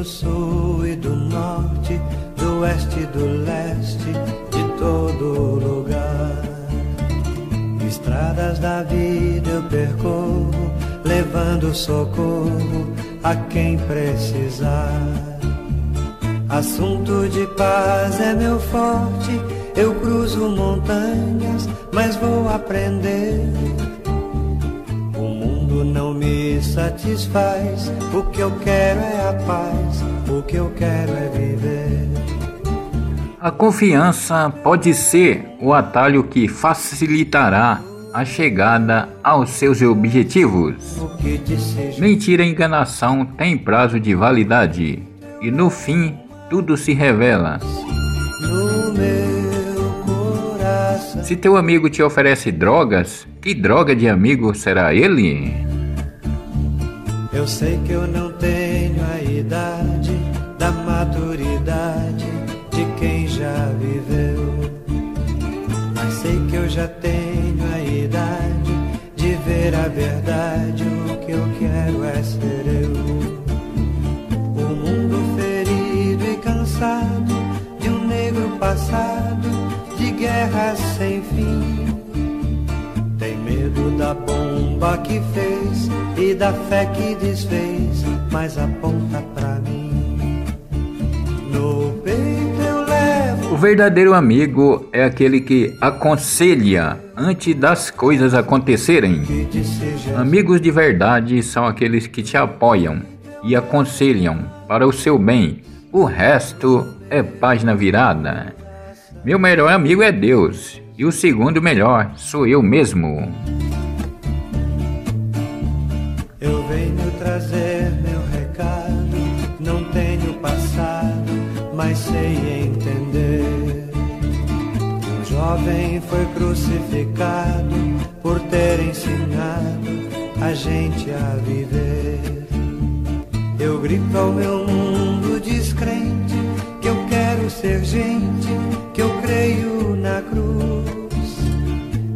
do sul e do norte, do oeste e do leste, de todo lugar. Estradas da vida eu percorro, levando socorro a quem precisar. Assunto de paz é meu forte, eu cruzo montanhas, mas vou aprender. Me satisfaz, o que eu quero é a paz, o que eu quero é viver. A confiança pode ser o atalho que facilitará a chegada aos seus objetivos. Mentira e enganação têm prazo de validade e no fim tudo se revela. Se teu amigo te oferece drogas, que droga de amigo será ele? Eu sei que eu não tenho a idade da maturidade de quem já viveu. Mas sei que eu já tenho a idade de ver a verdade. O que eu quero é ser eu. O mundo ferido e cansado de um negro passado de guerras sem fim. Bomba que fez e da fé que desfez, mas aponta pra mim. No peito eu levo. O verdadeiro amigo é aquele que aconselha antes das coisas acontecerem. Amigos de verdade são aqueles que te apoiam e aconselham para o seu bem. O resto é página virada. Meu melhor amigo é Deus e o segundo melhor sou eu mesmo. Trazer meu recado. Não tenho passado, mas sei entender. Um jovem foi crucificado por ter ensinado a gente a viver. Eu grito ao meu mundo descrente que eu quero ser gente, que eu creio na cruz.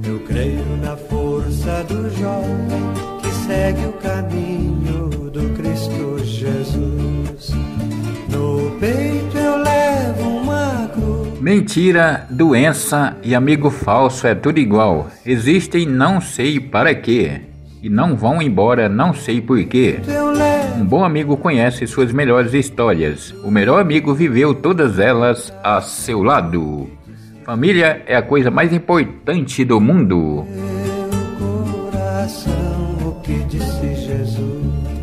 Eu creio na força do jovem que segue o caminho Mentira, doença e amigo falso é tudo igual. Existem não sei para quê e não vão embora não sei porquê. Um bom amigo conhece suas melhores histórias. O melhor amigo viveu todas elas a seu lado. Família é a coisa mais importante do mundo. meu coração o que disse Jesus.